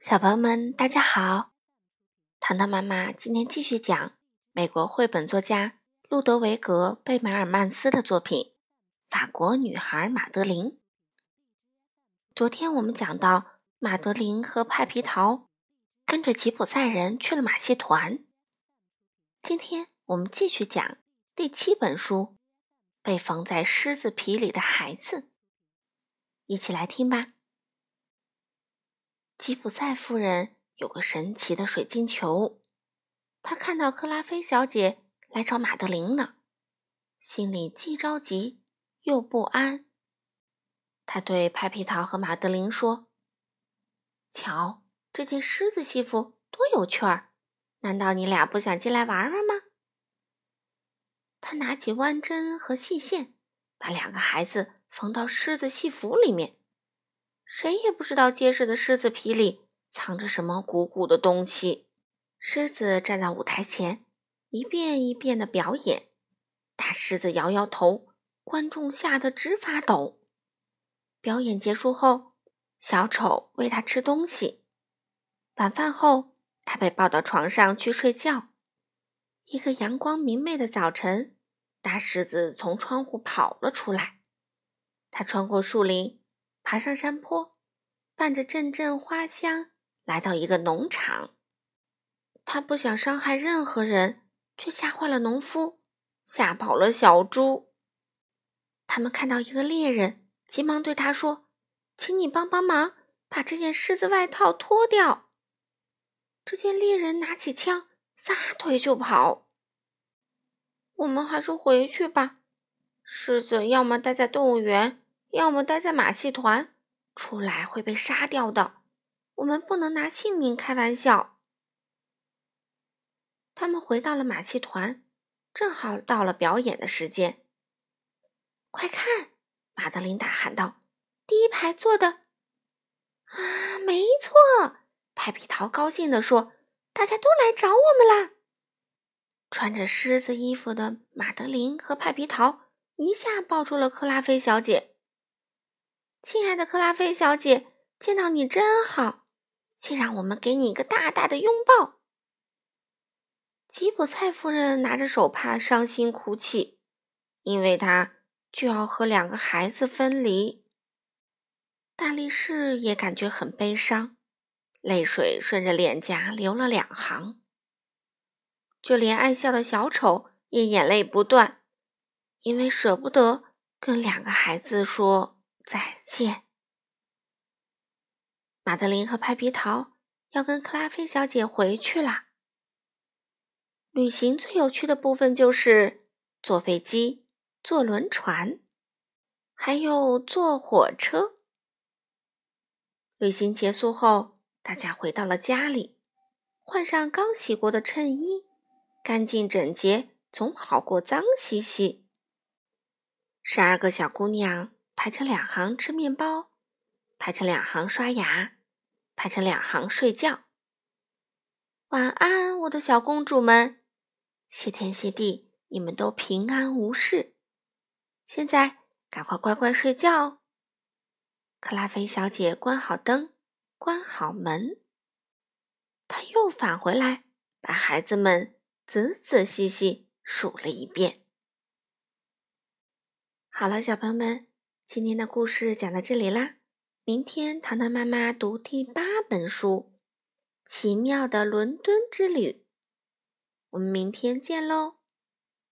小朋友们，大家好！糖糖妈妈今天继续讲美国绘本作家路德维格·贝梅尔曼斯的作品《法国女孩马德琳》。昨天我们讲到，马德琳和派皮桃跟着吉普赛人去了马戏团。今天我们继续讲第七本书《被缝在狮子皮里的孩子》，一起来听吧。吉普赛夫人有个神奇的水晶球，她看到克拉菲小姐来找马德琳呢，心里既着急又不安。她对派皮桃和马德琳说：“瞧，这件狮子戏服多有趣儿！难道你俩不想进来玩玩吗？”他拿起弯针和细线，把两个孩子缝到狮子戏服里面。谁也不知道结实的狮子皮里藏着什么鼓鼓的东西。狮子站在舞台前，一遍一遍的表演。大狮子摇摇头，观众吓得直发抖。表演结束后，小丑喂他吃东西。晚饭后，他被抱到床上去睡觉。一个阳光明媚的早晨，大狮子从窗户跑了出来。他穿过树林。爬上山坡，伴着阵阵花香，来到一个农场。他不想伤害任何人，却吓坏了农夫，吓跑了小猪。他们看到一个猎人，急忙对他说：“请你帮帮忙，把这件狮子外套脱掉。”只见猎人拿起枪，撒腿就跑。我们还是回去吧。狮子要么待在动物园。要么待在马戏团，出来会被杀掉的。我们不能拿性命开玩笑。他们回到了马戏团，正好到了表演的时间。快看！马德琳大喊道：“第一排坐的啊，没错！”派皮桃高兴地说：“大家都来找我们啦！”穿着狮子衣服的马德琳和派皮桃一下抱住了克拉菲小姐。亲爱的克拉菲小姐，见到你真好，请让我们给你一个大大的拥抱。吉普赛夫人拿着手帕伤心哭泣，因为她就要和两个孩子分离。大力士也感觉很悲伤，泪水顺着脸颊流了两行。就连爱笑的小丑也眼泪不断，因为舍不得跟两个孩子说。再见，马德琳和派皮桃要跟克拉菲小姐回去了。旅行最有趣的部分就是坐飞机、坐轮船，还有坐火车。旅行结束后，大家回到了家里，换上刚洗过的衬衣，干净整洁总好过脏兮兮。十二个小姑娘。排成两行吃面包，排成两行刷牙，排成两行睡觉。晚安，我的小公主们！谢天谢地，你们都平安无事。现在赶快乖乖睡觉哦。克拉菲小姐关好灯，关好门，她又返回来，把孩子们仔仔细细数了一遍。好了，小朋友们。今天的故事讲到这里啦，明天糖糖妈妈读第八本书《奇妙的伦敦之旅》，我们明天见喽。